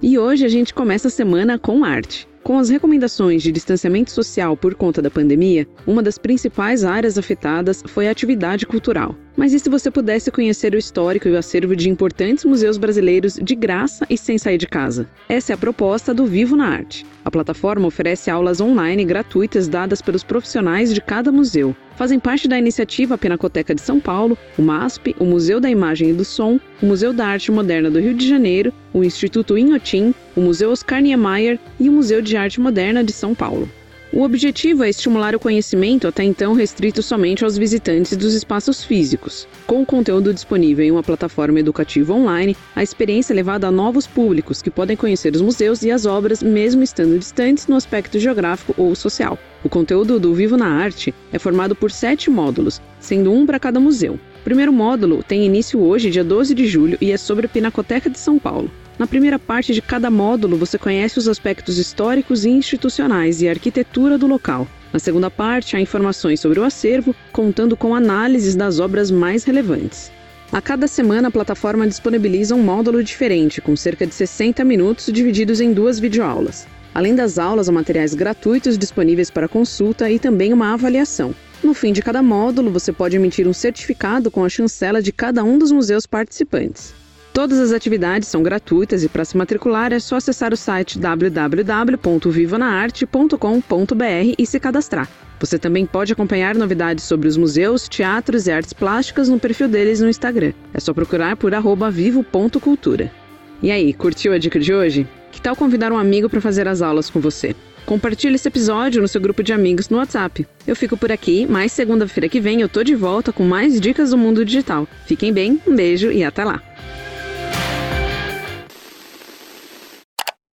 E hoje a gente começa a semana com arte. Com as recomendações de distanciamento social por conta da pandemia, uma das principais áreas afetadas foi a atividade cultural. Mas e se você pudesse conhecer o histórico e o acervo de importantes museus brasileiros de graça e sem sair de casa? Essa é a proposta do Vivo na Arte. A plataforma oferece aulas online gratuitas dadas pelos profissionais de cada museu. Fazem parte da iniciativa a Pinacoteca de São Paulo, o MASP, o Museu da Imagem e do Som, o Museu da Arte Moderna do Rio de Janeiro, o Instituto Inhotim, o Museu Oscar Niemeyer e o Museu de Arte Moderna de São Paulo. O objetivo é estimular o conhecimento até então restrito somente aos visitantes dos espaços físicos. Com o conteúdo disponível em uma plataforma educativa online, a experiência é levada a novos públicos que podem conhecer os museus e as obras mesmo estando distantes no aspecto geográfico ou social. O conteúdo do Vivo na Arte é formado por sete módulos, sendo um para cada museu. O primeiro módulo tem início hoje, dia 12 de julho, e é sobre a Pinacoteca de São Paulo. Na primeira parte de cada módulo, você conhece os aspectos históricos e institucionais e a arquitetura do local. Na segunda parte, há informações sobre o acervo, contando com análises das obras mais relevantes. A cada semana, a plataforma disponibiliza um módulo diferente, com cerca de 60 minutos divididos em duas videoaulas. Além das aulas, há materiais gratuitos disponíveis para consulta e também uma avaliação. No fim de cada módulo, você pode emitir um certificado com a chancela de cada um dos museus participantes. Todas as atividades são gratuitas e para se matricular é só acessar o site www.vivanaarte.com.br e se cadastrar. Você também pode acompanhar novidades sobre os museus, teatros e artes plásticas no perfil deles no Instagram. É só procurar por vivo.cultura. E aí, curtiu a dica de hoje? Que tal convidar um amigo para fazer as aulas com você? Compartilhe esse episódio no seu grupo de amigos no WhatsApp. Eu fico por aqui, mas segunda-feira que vem eu tô de volta com mais dicas do mundo digital. Fiquem bem, um beijo e até lá!